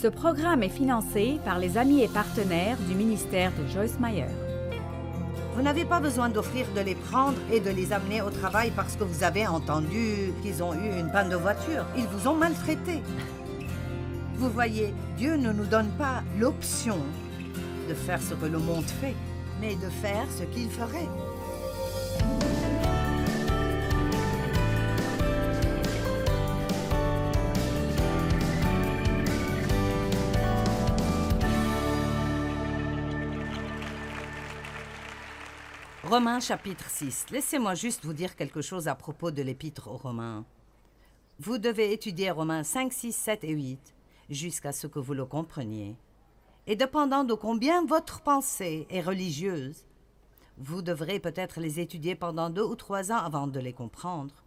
Ce programme est financé par les amis et partenaires du ministère de Joyce Meyer. Vous n'avez pas besoin d'offrir de les prendre et de les amener au travail parce que vous avez entendu qu'ils ont eu une panne de voiture. Ils vous ont maltraité. Vous voyez, Dieu ne nous donne pas l'option de faire ce que le monde fait, mais de faire ce qu'il ferait. Romains chapitre 6. Laissez-moi juste vous dire quelque chose à propos de l'épître aux Romains. Vous devez étudier Romains 5, 6, 7 et 8 jusqu'à ce que vous le compreniez. Et dépendant de combien votre pensée est religieuse, vous devrez peut-être les étudier pendant deux ou trois ans avant de les comprendre,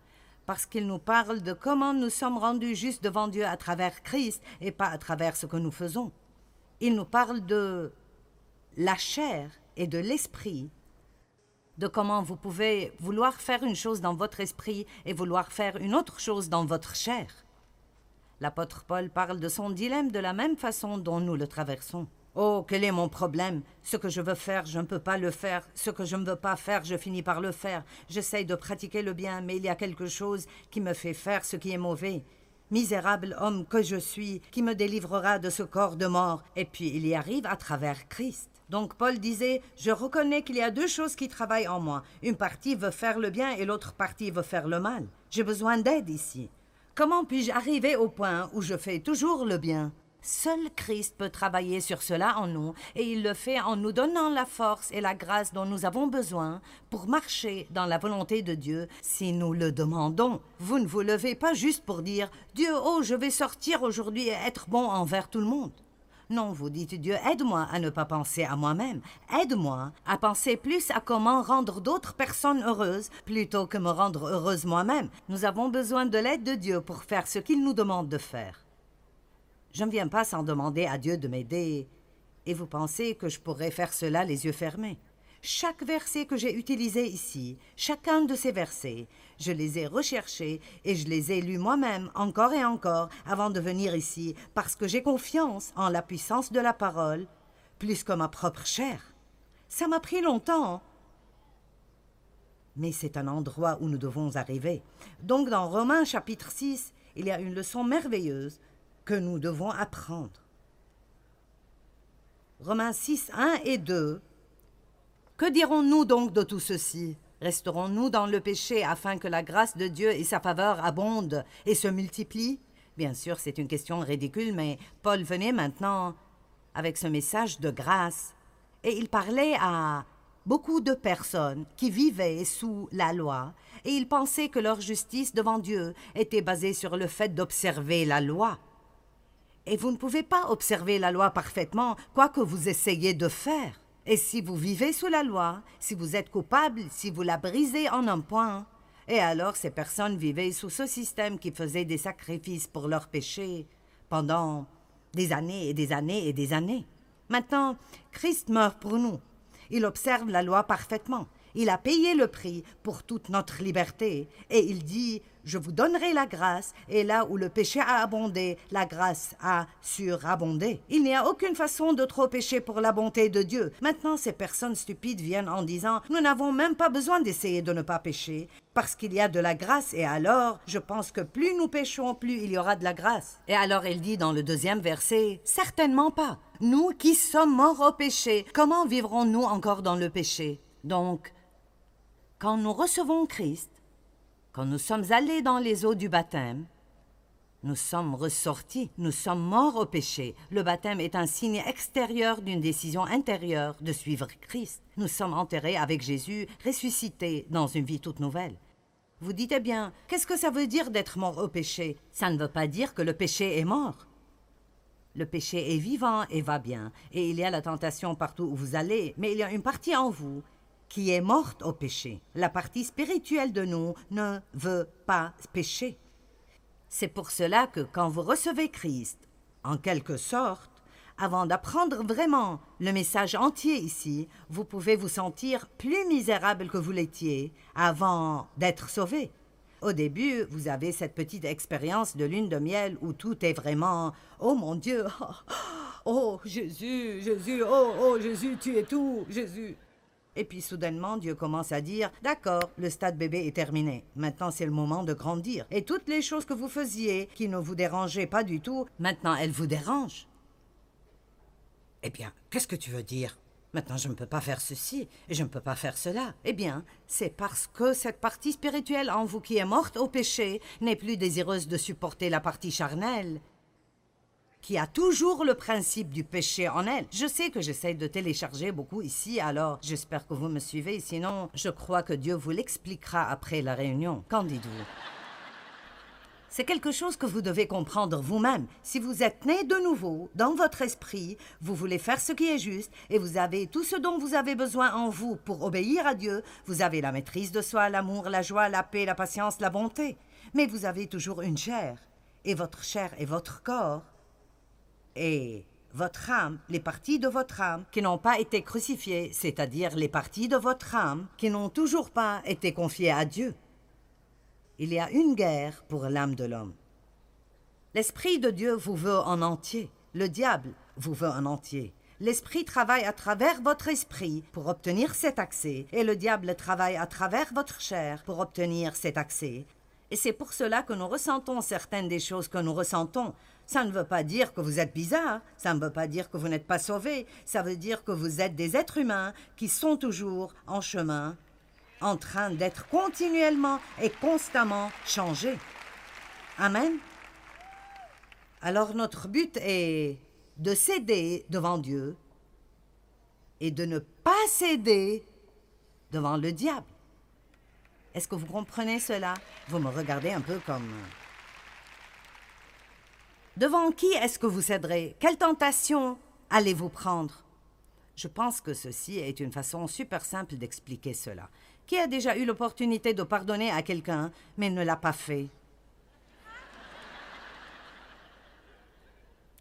parce qu'ils nous parlent de comment nous sommes rendus justes devant Dieu à travers Christ et pas à travers ce que nous faisons. Ils nous parlent de la chair et de l'esprit de comment vous pouvez vouloir faire une chose dans votre esprit et vouloir faire une autre chose dans votre chair. L'apôtre Paul parle de son dilemme de la même façon dont nous le traversons. Oh, quel est mon problème? Ce que je veux faire, je ne peux pas le faire. Ce que je ne veux pas faire, je finis par le faire. J'essaye de pratiquer le bien, mais il y a quelque chose qui me fait faire ce qui est mauvais. Misérable homme que je suis, qui me délivrera de ce corps de mort Et puis il y arrive à travers Christ. Donc Paul disait, je reconnais qu'il y a deux choses qui travaillent en moi. Une partie veut faire le bien et l'autre partie veut faire le mal. J'ai besoin d'aide ici. Comment puis-je arriver au point où je fais toujours le bien? Seul Christ peut travailler sur cela en nous, et il le fait en nous donnant la force et la grâce dont nous avons besoin pour marcher dans la volonté de Dieu si nous le demandons. Vous ne vous levez pas juste pour dire Dieu, oh, je vais sortir aujourd'hui et être bon envers tout le monde. Non, vous dites Dieu, aide-moi à ne pas penser à moi-même. Aide-moi à penser plus à comment rendre d'autres personnes heureuses plutôt que me rendre heureuse moi-même. Nous avons besoin de l'aide de Dieu pour faire ce qu'il nous demande de faire. Je ne viens pas sans demander à Dieu de m'aider. Et vous pensez que je pourrais faire cela les yeux fermés? Chaque verset que j'ai utilisé ici, chacun de ces versets, je les ai recherchés et je les ai lus moi-même encore et encore avant de venir ici, parce que j'ai confiance en la puissance de la parole, plus que ma propre chair. Ça m'a pris longtemps. Mais c'est un endroit où nous devons arriver. Donc dans Romains chapitre 6, il y a une leçon merveilleuse que nous devons apprendre. Romains 6, 1 et 2 que dirons-nous donc de tout ceci? Resterons-nous dans le péché afin que la grâce de Dieu et sa faveur abondent et se multiplient? Bien sûr, c'est une question ridicule, mais Paul venait maintenant avec ce message de grâce, et il parlait à beaucoup de personnes qui vivaient sous la loi, et il pensait que leur justice devant Dieu était basée sur le fait d'observer la loi. Et vous ne pouvez pas observer la loi parfaitement, quoi que vous essayiez de faire. Et si vous vivez sous la loi, si vous êtes coupable, si vous la brisez en un point, et alors ces personnes vivaient sous ce système qui faisait des sacrifices pour leurs péchés pendant des années et des années et des années. Maintenant, Christ meurt pour nous. Il observe la loi parfaitement. Il a payé le prix pour toute notre liberté. Et il dit je vous donnerai la grâce, et là où le péché a abondé, la grâce a surabondé. Il n'y a aucune façon de trop pécher pour la bonté de Dieu. Maintenant, ces personnes stupides viennent en disant Nous n'avons même pas besoin d'essayer de ne pas pécher, parce qu'il y a de la grâce, et alors, je pense que plus nous péchons, plus il y aura de la grâce. Et alors, elle dit dans le deuxième verset Certainement pas. Nous qui sommes morts au péché, comment vivrons-nous encore dans le péché? Donc, quand nous recevons Christ, quand nous sommes allés dans les eaux du baptême, nous sommes ressortis, nous sommes morts au péché. Le baptême est un signe extérieur d'une décision intérieure de suivre Christ. Nous sommes enterrés avec Jésus, ressuscités dans une vie toute nouvelle. Vous dites eh bien, qu'est-ce que ça veut dire d'être mort au péché? Ça ne veut pas dire que le péché est mort. Le péché est vivant et va bien, et il y a la tentation partout où vous allez, mais il y a une partie en vous qui est morte au péché. La partie spirituelle de nous ne veut pas pécher. C'est pour cela que quand vous recevez Christ, en quelque sorte, avant d'apprendre vraiment le message entier ici, vous pouvez vous sentir plus misérable que vous l'étiez avant d'être sauvé. Au début, vous avez cette petite expérience de lune de miel où tout est vraiment Oh mon Dieu, oh Jésus, Jésus, oh, oh Jésus, tu es tout, Jésus. Et puis soudainement, Dieu commence à dire D'accord, le stade bébé est terminé. Maintenant, c'est le moment de grandir. Et toutes les choses que vous faisiez, qui ne vous dérangeaient pas du tout, maintenant, elles vous dérangent. Eh bien, qu'est-ce que tu veux dire? Maintenant, je ne peux pas faire ceci et je ne peux pas faire cela. Eh bien, c'est parce que cette partie spirituelle en vous qui est morte au péché n'est plus désireuse de supporter la partie charnelle qui a toujours le principe du péché en elle. Je sais que j'essaie de télécharger beaucoup ici, alors j'espère que vous me suivez, sinon je crois que Dieu vous l'expliquera après la réunion. Qu'en dites-vous? C'est quelque chose que vous devez comprendre vous-même. Si vous êtes né de nouveau, dans votre esprit, vous voulez faire ce qui est juste, et vous avez tout ce dont vous avez besoin en vous pour obéir à Dieu, vous avez la maîtrise de soi, l'amour, la joie, la paix, la patience, la bonté. Mais vous avez toujours une chair, et votre chair est votre corps, et votre âme, les parties de votre âme qui n'ont pas été crucifiées, c'est-à-dire les parties de votre âme qui n'ont toujours pas été confiées à Dieu. Il y a une guerre pour l'âme de l'homme. L'Esprit de Dieu vous veut en entier, le diable vous veut en entier. L'Esprit travaille à travers votre esprit pour obtenir cet accès, et le diable travaille à travers votre chair pour obtenir cet accès. Et c'est pour cela que nous ressentons certaines des choses que nous ressentons, ça ne veut pas dire que vous êtes bizarre, ça ne veut pas dire que vous n'êtes pas sauvé, ça veut dire que vous êtes des êtres humains qui sont toujours en chemin, en train d'être continuellement et constamment changés. Amen. Alors notre but est de céder devant Dieu et de ne pas céder devant le diable. Est-ce que vous comprenez cela? Vous me regardez un peu comme Devant qui est-ce que vous céderez? Quelle tentation allez-vous prendre? Je pense que ceci est une façon super simple d'expliquer cela. Qui a déjà eu l'opportunité de pardonner à quelqu'un, mais ne l'a pas fait?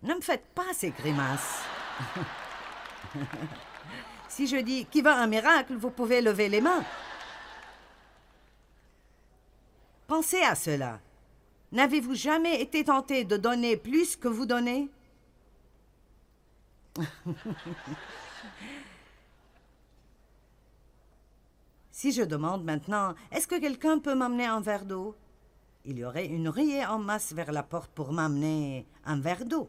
Ne me faites pas ces grimaces. si je dis qui va un miracle, vous pouvez lever les mains. Pensez à cela. N'avez-vous jamais été tenté de donner plus que vous donnez? Si je demande maintenant, est-ce que quelqu'un peut m'amener un verre d'eau? Il y aurait une riée en masse vers la porte pour m'amener un verre d'eau.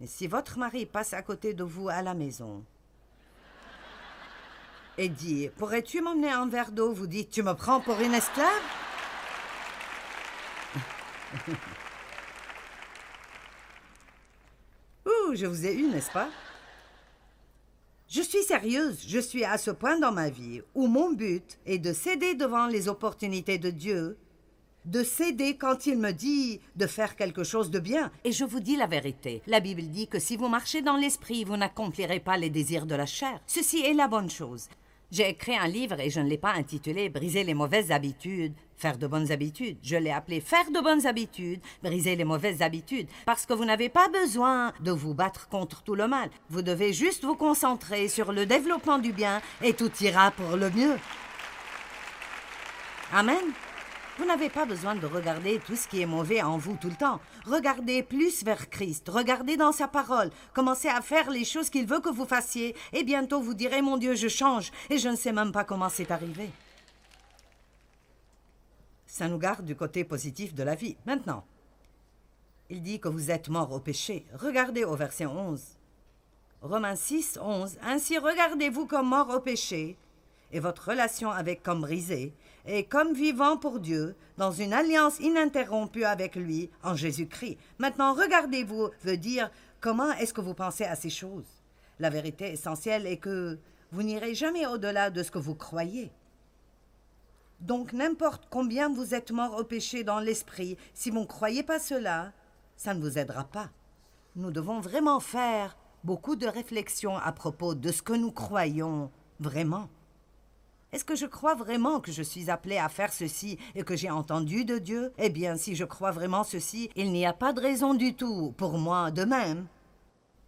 Mais si votre mari passe à côté de vous à la maison et dit Pourrais-tu m'emmener un verre d'eau? Vous dites Tu me prends pour une esclave? Ouh, je vous ai eu, n'est-ce pas? Je suis sérieuse, je suis à ce point dans ma vie où mon but est de céder devant les opportunités de Dieu, de céder quand il me dit de faire quelque chose de bien. Et je vous dis la vérité. La Bible dit que si vous marchez dans l'esprit, vous n'accomplirez pas les désirs de la chair. Ceci est la bonne chose. J'ai écrit un livre et je ne l'ai pas intitulé Briser les mauvaises habitudes, faire de bonnes habitudes. Je l'ai appelé Faire de bonnes habitudes, briser les mauvaises habitudes. Parce que vous n'avez pas besoin de vous battre contre tout le mal. Vous devez juste vous concentrer sur le développement du bien et tout ira pour le mieux. Amen. Vous n'avez pas besoin de regarder tout ce qui est mauvais en vous tout le temps. Regardez plus vers Christ, regardez dans sa parole, commencez à faire les choses qu'il veut que vous fassiez, et bientôt vous direz Mon Dieu, je change, et je ne sais même pas comment c'est arrivé. Ça nous garde du côté positif de la vie. Maintenant, il dit que vous êtes mort au péché. Regardez au verset 11. Romains 6, 11. Ainsi regardez-vous comme mort au péché, et votre relation avec comme brisée, et comme vivant pour Dieu, dans une alliance ininterrompue avec lui en Jésus-Christ. Maintenant, regardez-vous veut dire comment est-ce que vous pensez à ces choses? La vérité essentielle est que vous n'irez jamais au-delà de ce que vous croyez. Donc n'importe combien vous êtes mort au péché dans l'esprit, si vous ne croyez pas cela, ça ne vous aidera pas. Nous devons vraiment faire beaucoup de réflexions à propos de ce que nous croyons vraiment. Est-ce que je crois vraiment que je suis appelé à faire ceci et que j'ai entendu de Dieu? Eh bien, si je crois vraiment ceci, il n'y a pas de raison du tout pour moi de même.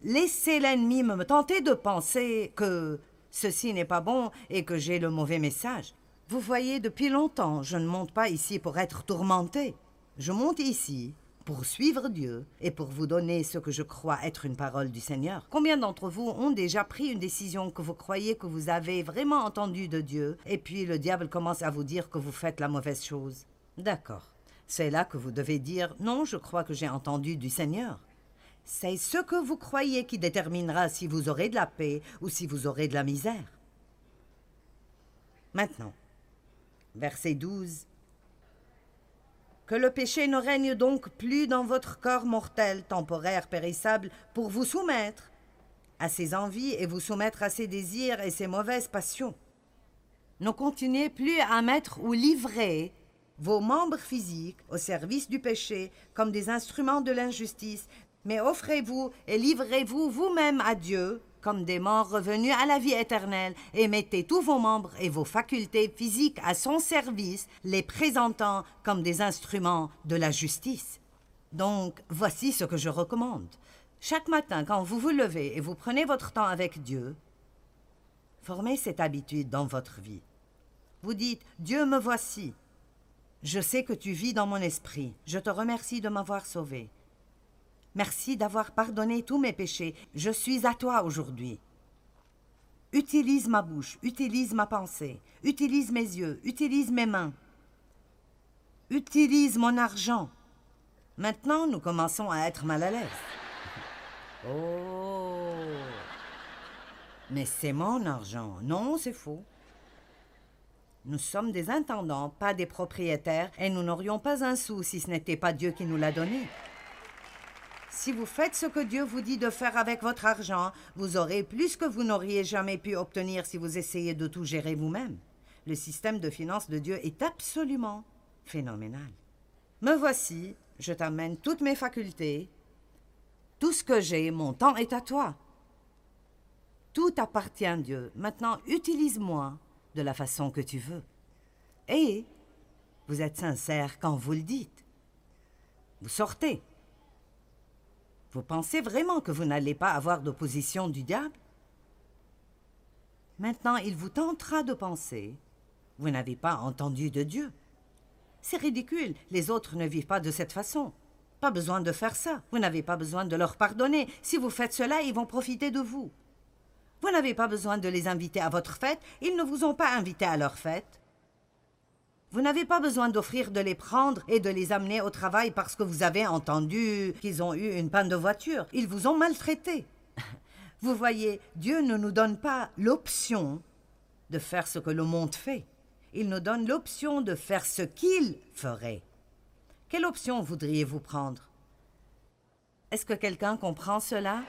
Laissez l'ennemi me tenter de penser que ceci n'est pas bon et que j'ai le mauvais message. Vous voyez, depuis longtemps, je ne monte pas ici pour être tourmenté. Je monte ici pour suivre Dieu et pour vous donner ce que je crois être une parole du Seigneur. Combien d'entre vous ont déjà pris une décision que vous croyez que vous avez vraiment entendue de Dieu et puis le diable commence à vous dire que vous faites la mauvaise chose? D'accord. C'est là que vous devez dire non, je crois que j'ai entendu du Seigneur. C'est ce que vous croyez qui déterminera si vous aurez de la paix ou si vous aurez de la misère. Maintenant, verset 12. Que le péché ne règne donc plus dans votre corps mortel, temporaire, périssable, pour vous soumettre à ses envies et vous soumettre à ses désirs et ses mauvaises passions. Ne continuez plus à mettre ou livrer vos membres physiques au service du péché comme des instruments de l'injustice, mais offrez-vous et livrez-vous vous-même à Dieu comme des morts revenus à la vie éternelle, et mettez tous vos membres et vos facultés physiques à son service, les présentant comme des instruments de la justice. Donc, voici ce que je recommande. Chaque matin, quand vous vous levez et vous prenez votre temps avec Dieu, formez cette habitude dans votre vie. Vous dites, Dieu me voici. Je sais que tu vis dans mon esprit. Je te remercie de m'avoir sauvé. Merci d'avoir pardonné tous mes péchés. Je suis à toi aujourd'hui. Utilise ma bouche, utilise ma pensée, utilise mes yeux, utilise mes mains. Utilise mon argent. Maintenant, nous commençons à être mal à l'aise. Oh. Mais c'est mon argent. Non, c'est faux. Nous sommes des intendants, pas des propriétaires, et nous n'aurions pas un sou si ce n'était pas Dieu qui nous l'a donné. Si vous faites ce que Dieu vous dit de faire avec votre argent, vous aurez plus que vous n'auriez jamais pu obtenir si vous essayez de tout gérer vous-même. Le système de finances de Dieu est absolument phénoménal. Me voici, je t'amène toutes mes facultés. Tout ce que j'ai, mon temps est à toi. Tout appartient à Dieu. Maintenant, utilise-moi de la façon que tu veux. Et vous êtes sincère quand vous le dites. Vous sortez. Vous pensez vraiment que vous n'allez pas avoir d'opposition du diable? Maintenant, il vous tentera de penser. Vous n'avez pas entendu de Dieu. C'est ridicule, les autres ne vivent pas de cette façon. Pas besoin de faire ça. Vous n'avez pas besoin de leur pardonner. Si vous faites cela, ils vont profiter de vous. Vous n'avez pas besoin de les inviter à votre fête. Ils ne vous ont pas invité à leur fête. Vous n'avez pas besoin d'offrir de les prendre et de les amener au travail parce que vous avez entendu qu'ils ont eu une panne de voiture. Ils vous ont maltraité. Vous voyez, Dieu ne nous donne pas l'option de faire ce que le monde fait. Il nous donne l'option de faire ce qu'il ferait. Quelle option voudriez-vous prendre? Est-ce que quelqu'un comprend cela?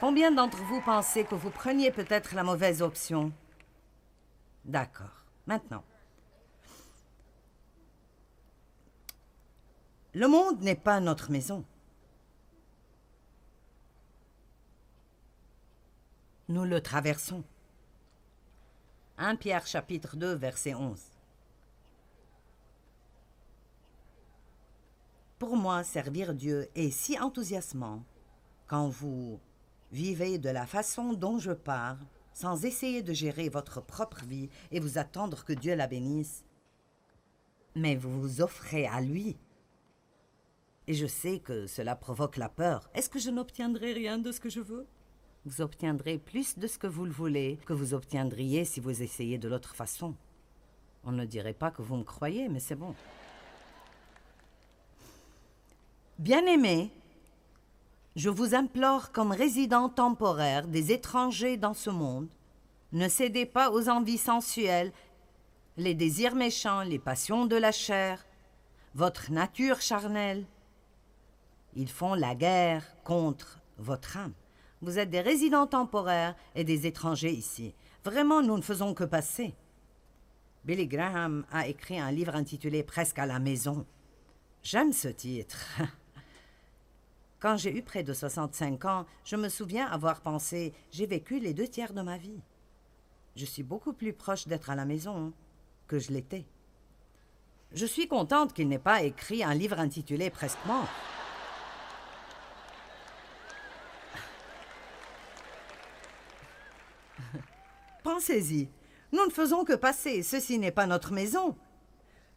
Combien d'entre vous pensez que vous preniez peut-être la mauvaise option? D'accord. Maintenant, Le monde n'est pas notre maison. Nous le traversons. 1 Pierre chapitre 2 verset 11. Pour moi, servir Dieu est si enthousiasmant quand vous vivez de la façon dont je parle, sans essayer de gérer votre propre vie et vous attendre que Dieu la bénisse, mais vous vous offrez à lui et je sais que cela provoque la peur. Est-ce que je n'obtiendrai rien de ce que je veux? Vous obtiendrez plus de ce que vous le voulez que vous obtiendriez si vous essayez de l'autre façon. On ne dirait pas que vous me croyez, mais c'est bon. Bien-aimés, je vous implore comme résidents temporaires des étrangers dans ce monde, ne cédez pas aux envies sensuelles, les désirs méchants, les passions de la chair, votre nature charnelle, ils font la guerre contre votre âme. Vous êtes des résidents temporaires et des étrangers ici. Vraiment, nous ne faisons que passer. Billy Graham a écrit un livre intitulé Presque à la maison. J'aime ce titre. Quand j'ai eu près de 65 ans, je me souviens avoir pensé J'ai vécu les deux tiers de ma vie. Je suis beaucoup plus proche d'être à la maison que je l'étais. Je suis contente qu'il n'ait pas écrit un livre intitulé Presque mort. Pensez-y. Nous ne faisons que passer, ceci n'est pas notre maison.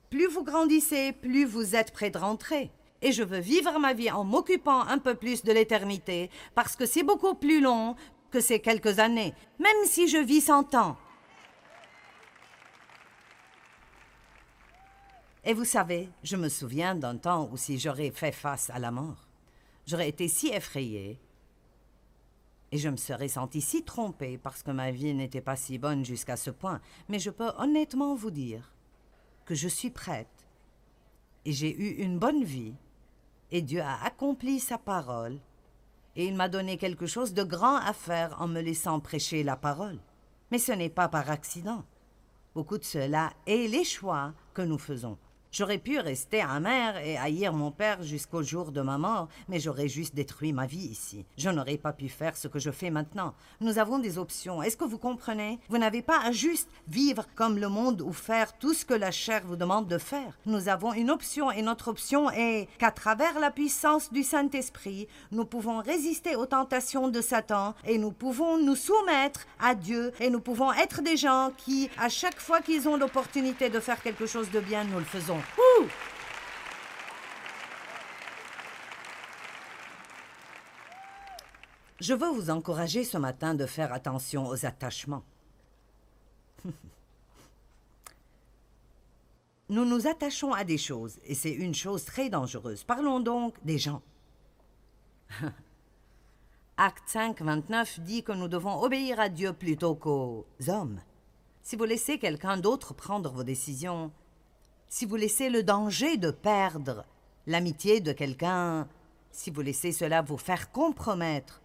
Plus vous grandissez, plus vous êtes près de rentrer. Et je veux vivre ma vie en m'occupant un peu plus de l'éternité, parce que c'est beaucoup plus long que ces quelques années, même si je vis cent ans. Et vous savez, je me souviens d'un temps où si j'aurais fait face à la mort, j'aurais été si effrayée et je me serais sentie si trompée parce que ma vie n'était pas si bonne jusqu'à ce point. Mais je peux honnêtement vous dire que je suis prête et j'ai eu une bonne vie et Dieu a accompli sa parole et il m'a donné quelque chose de grand à faire en me laissant prêcher la parole. Mais ce n'est pas par accident. Beaucoup de cela est les choix que nous faisons. J'aurais pu rester amère et haïr mon père jusqu'au jour de ma mort, mais j'aurais juste détruit ma vie ici. Je n'aurais pas pu faire ce que je fais maintenant. Nous avons des options. Est-ce que vous comprenez? Vous n'avez pas à juste vivre comme le monde ou faire tout ce que la chair vous demande de faire. Nous avons une option et notre option est qu'à travers la puissance du Saint-Esprit, nous pouvons résister aux tentations de Satan et nous pouvons nous soumettre à Dieu et nous pouvons être des gens qui, à chaque fois qu'ils ont l'opportunité de faire quelque chose de bien, nous le faisons. Je veux vous encourager ce matin de faire attention aux attachements. Nous nous attachons à des choses, et c'est une chose très dangereuse. Parlons donc des gens. Acte 5, 29 dit que nous devons obéir à Dieu plutôt qu'aux hommes. Si vous laissez quelqu'un d'autre prendre vos décisions, si vous laissez le danger de perdre l'amitié de quelqu'un, si vous laissez cela vous faire compromettre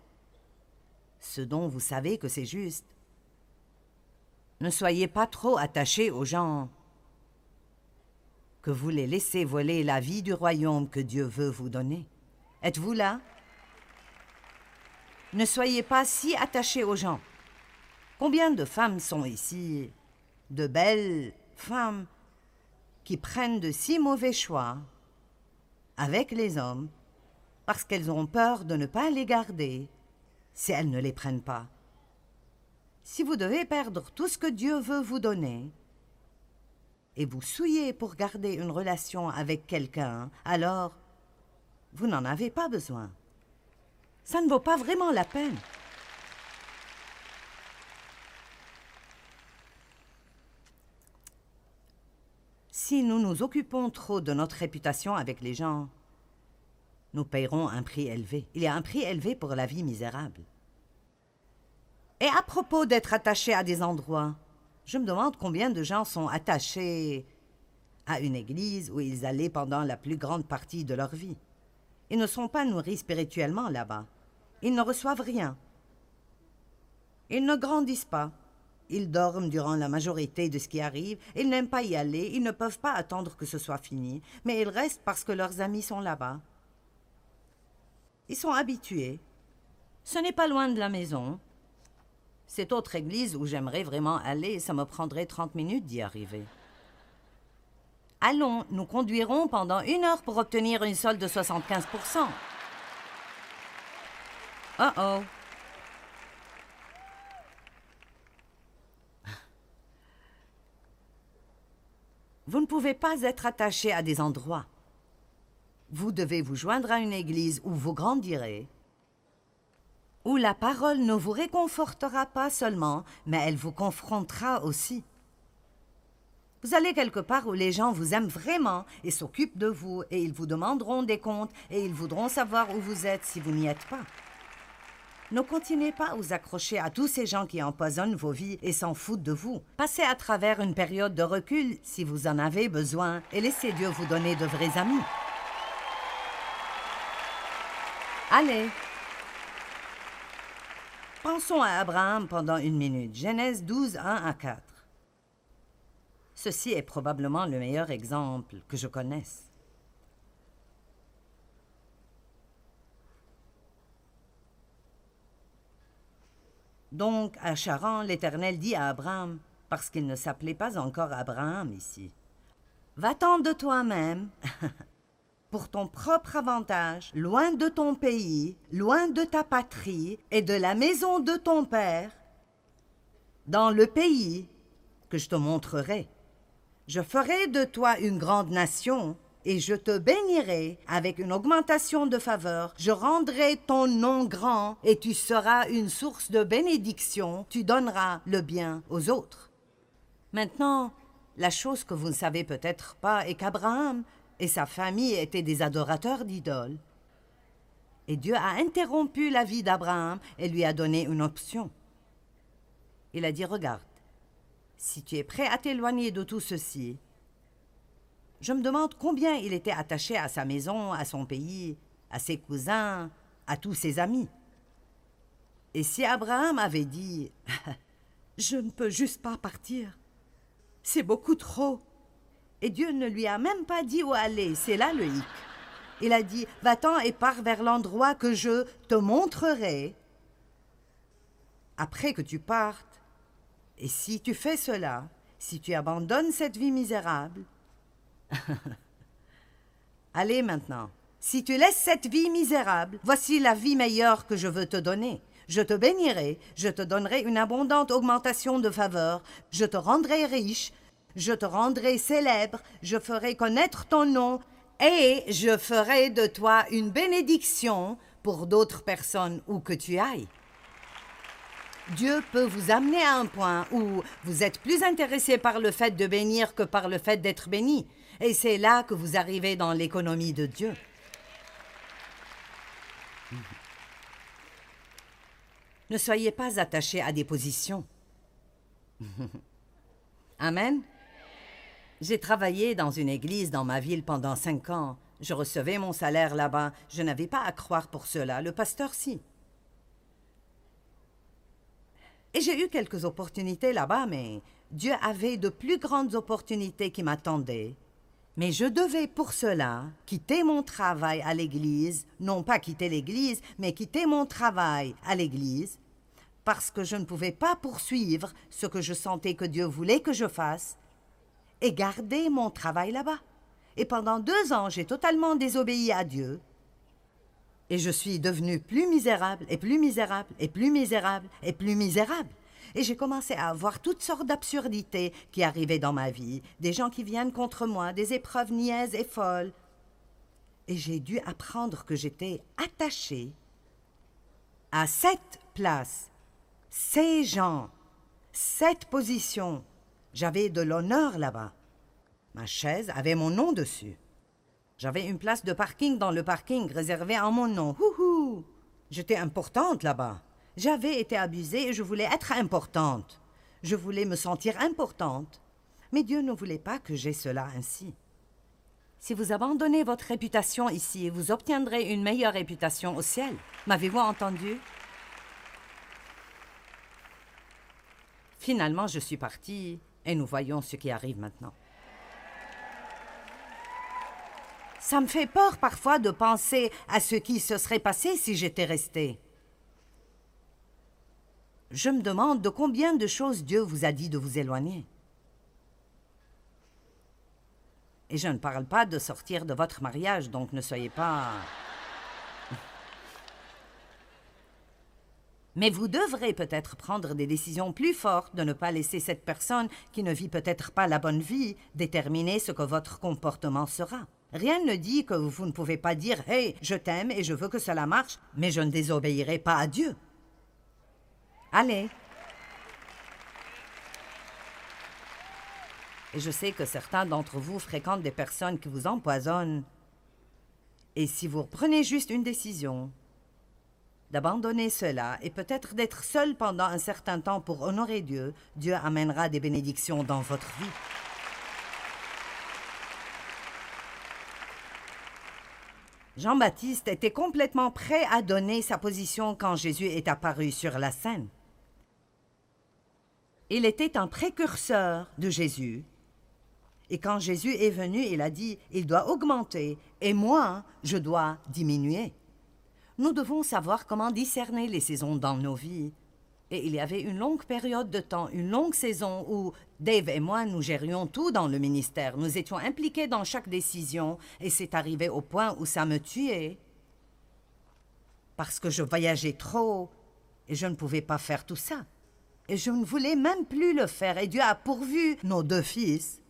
ce dont vous savez que c'est juste, ne soyez pas trop attachés aux gens, que vous les laissez voler la vie du royaume que Dieu veut vous donner. Êtes-vous là? Ne soyez pas si attachés aux gens. Combien de femmes sont ici? De belles femmes qui prennent de si mauvais choix avec les hommes parce qu'elles ont peur de ne pas les garder si elles ne les prennent pas. Si vous devez perdre tout ce que Dieu veut vous donner et vous souiller pour garder une relation avec quelqu'un, alors vous n'en avez pas besoin. Ça ne vaut pas vraiment la peine. Si nous nous occupons trop de notre réputation avec les gens, nous paierons un prix élevé. Il y a un prix élevé pour la vie misérable. Et à propos d'être attaché à des endroits, je me demande combien de gens sont attachés à une église où ils allaient pendant la plus grande partie de leur vie. Ils ne sont pas nourris spirituellement là-bas. Ils ne reçoivent rien. Ils ne grandissent pas. Ils dorment durant la majorité de ce qui arrive, ils n'aiment pas y aller, ils ne peuvent pas attendre que ce soit fini, mais ils restent parce que leurs amis sont là-bas. Ils sont habitués. Ce n'est pas loin de la maison. Cette autre église où j'aimerais vraiment aller, ça me prendrait 30 minutes d'y arriver. Allons, nous conduirons pendant une heure pour obtenir une solde de 75% Oh oh. Vous ne pouvez pas être attaché à des endroits. Vous devez vous joindre à une église où vous grandirez, où la parole ne vous réconfortera pas seulement, mais elle vous confrontera aussi. Vous allez quelque part où les gens vous aiment vraiment et s'occupent de vous, et ils vous demanderont des comptes, et ils voudront savoir où vous êtes si vous n'y êtes pas. Ne continuez pas à vous accrocher à tous ces gens qui empoisonnent vos vies et s'en foutent de vous. Passez à travers une période de recul si vous en avez besoin et laissez Dieu vous donner de vrais amis. Allez. Pensons à Abraham pendant une minute. Genèse 12, 1 à 4. Ceci est probablement le meilleur exemple que je connaisse. Donc, à Charan, l'Éternel dit à Abraham, parce qu'il ne s'appelait pas encore Abraham ici, Va-t'en de toi-même, pour ton propre avantage, loin de ton pays, loin de ta patrie et de la maison de ton père, dans le pays que je te montrerai. Je ferai de toi une grande nation, et je te bénirai avec une augmentation de faveur. Je rendrai ton nom grand, et tu seras une source de bénédiction. Tu donneras le bien aux autres. Maintenant, la chose que vous ne savez peut-être pas est qu'Abraham et sa famille étaient des adorateurs d'idoles. Et Dieu a interrompu la vie d'Abraham et lui a donné une option. Il a dit, regarde, si tu es prêt à t'éloigner de tout ceci, je me demande combien il était attaché à sa maison, à son pays, à ses cousins, à tous ses amis. Et si Abraham avait dit Je ne peux juste pas partir, c'est beaucoup trop. Et Dieu ne lui a même pas dit où aller, c'est là le hic. Il a dit Va-t'en et pars vers l'endroit que je te montrerai. Après que tu partes, et si tu fais cela, si tu abandonnes cette vie misérable, Allez maintenant, si tu laisses cette vie misérable, voici la vie meilleure que je veux te donner. Je te bénirai, je te donnerai une abondante augmentation de faveur, je te rendrai riche, je te rendrai célèbre, je ferai connaître ton nom, et je ferai de toi une bénédiction pour d'autres personnes où que tu ailles. Dieu peut vous amener à un point où vous êtes plus intéressé par le fait de bénir que par le fait d'être béni. Et c'est là que vous arrivez dans l'économie de Dieu. Ne soyez pas attachés à des positions. Amen. J'ai travaillé dans une église dans ma ville pendant cinq ans. Je recevais mon salaire là-bas. Je n'avais pas à croire pour cela. Le pasteur, si. Et j'ai eu quelques opportunités là-bas, mais Dieu avait de plus grandes opportunités qui m'attendaient. Mais je devais pour cela quitter mon travail à l'Église, non pas quitter l'Église, mais quitter mon travail à l'Église, parce que je ne pouvais pas poursuivre ce que je sentais que Dieu voulait que je fasse, et garder mon travail là-bas. Et pendant deux ans, j'ai totalement désobéi à Dieu, et je suis devenu plus misérable et plus misérable et plus misérable et plus misérable. Et j'ai commencé à avoir toutes sortes d'absurdités qui arrivaient dans ma vie, des gens qui viennent contre moi, des épreuves niaises et folles. Et j'ai dû apprendre que j'étais attachée à cette place, ces gens, cette position. J'avais de l'honneur là-bas. Ma chaise avait mon nom dessus. J'avais une place de parking dans le parking réservée en mon nom. Houhou J'étais importante là-bas. J'avais été abusée et je voulais être importante. Je voulais me sentir importante. Mais Dieu ne voulait pas que j'aie cela ainsi. Si vous abandonnez votre réputation ici, vous obtiendrez une meilleure réputation au ciel. M'avez-vous entendu? Finalement, je suis partie et nous voyons ce qui arrive maintenant. Ça me fait peur parfois de penser à ce qui se serait passé si j'étais restée. Je me demande de combien de choses Dieu vous a dit de vous éloigner. Et je ne parle pas de sortir de votre mariage, donc ne soyez pas... Mais vous devrez peut-être prendre des décisions plus fortes de ne pas laisser cette personne qui ne vit peut-être pas la bonne vie déterminer ce que votre comportement sera. Rien ne dit que vous ne pouvez pas dire Hey, je t'aime et je veux que cela marche, mais je ne désobéirai pas à Dieu. Allez. Et je sais que certains d'entre vous fréquentent des personnes qui vous empoisonnent. Et si vous prenez juste une décision, d'abandonner cela et peut-être d'être seul pendant un certain temps pour honorer Dieu, Dieu amènera des bénédictions dans votre vie. Jean-Baptiste était complètement prêt à donner sa position quand Jésus est apparu sur la scène. Il était un précurseur de Jésus. Et quand Jésus est venu, il a dit, il doit augmenter, et moi, je dois diminuer. Nous devons savoir comment discerner les saisons dans nos vies et il y avait une longue période de temps, une longue saison où Dave et moi, nous gérions tout dans le ministère. Nous étions impliqués dans chaque décision et c'est arrivé au point où ça me tuait. Parce que je voyageais trop et je ne pouvais pas faire tout ça. Et je ne voulais même plus le faire, et Dieu a pourvu nos deux fils.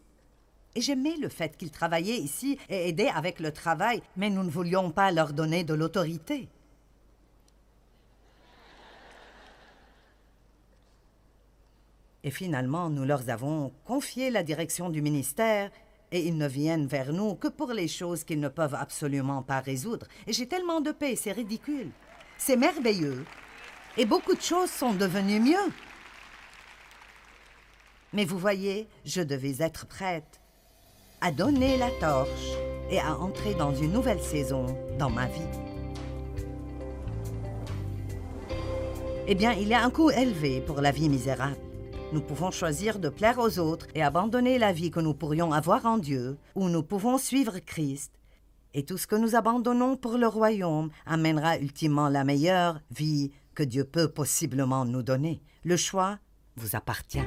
Et j'aimais le fait qu'ils travaillaient ici et aidaient avec le travail, mais nous ne voulions pas leur donner de l'autorité. Et finalement, nous leur avons confié la direction du ministère et ils ne viennent vers nous que pour les choses qu'ils ne peuvent absolument pas résoudre. Et j'ai tellement de paix, c'est ridicule. C'est merveilleux. Et beaucoup de choses sont devenues mieux. Mais vous voyez, je devais être prête à donner la torche et à entrer dans une nouvelle saison dans ma vie. Eh bien, il y a un coût élevé pour la vie misérable. Nous pouvons choisir de plaire aux autres et abandonner la vie que nous pourrions avoir en Dieu, ou nous pouvons suivre Christ. Et tout ce que nous abandonnons pour le royaume amènera ultimement la meilleure vie que Dieu peut possiblement nous donner. Le choix vous appartient.